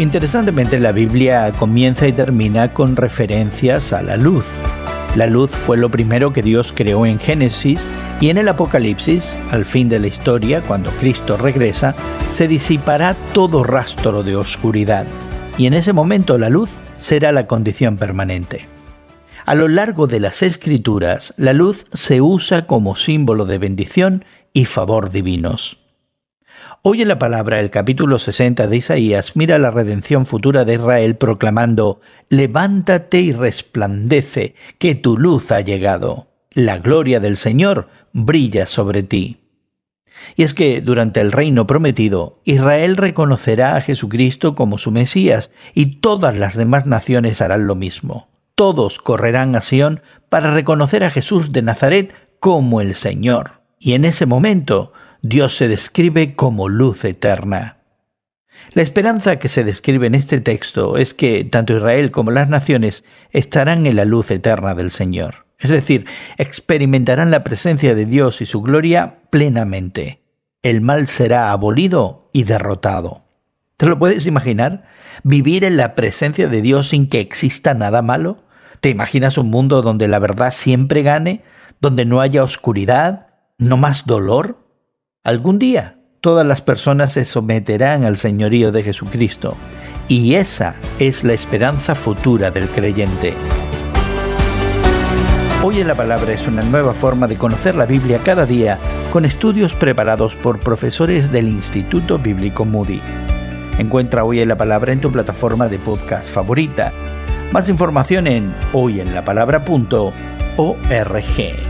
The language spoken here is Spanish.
Interesantemente, la Biblia comienza y termina con referencias a la luz. La luz fue lo primero que Dios creó en Génesis y en el Apocalipsis, al fin de la historia, cuando Cristo regresa, se disipará todo rastro de oscuridad y en ese momento la luz será la condición permanente. A lo largo de las escrituras, la luz se usa como símbolo de bendición y favor divinos. Hoy en la palabra el capítulo 60 de Isaías mira la redención futura de Israel proclamando, Levántate y resplandece, que tu luz ha llegado. La gloria del Señor brilla sobre ti. Y es que durante el reino prometido, Israel reconocerá a Jesucristo como su Mesías y todas las demás naciones harán lo mismo. Todos correrán a Sión para reconocer a Jesús de Nazaret como el Señor. Y en ese momento, Dios se describe como luz eterna. La esperanza que se describe en este texto es que tanto Israel como las naciones estarán en la luz eterna del Señor. Es decir, experimentarán la presencia de Dios y su gloria plenamente. El mal será abolido y derrotado. ¿Te lo puedes imaginar? ¿Vivir en la presencia de Dios sin que exista nada malo? ¿Te imaginas un mundo donde la verdad siempre gane? ¿Donde no haya oscuridad? ¿No más dolor? Algún día todas las personas se someterán al señorío de Jesucristo y esa es la esperanza futura del creyente. Hoy en la Palabra es una nueva forma de conocer la Biblia cada día con estudios preparados por profesores del Instituto Bíblico Moody. Encuentra Hoy en la Palabra en tu plataforma de podcast favorita. Más información en hoyenlapalabra.org.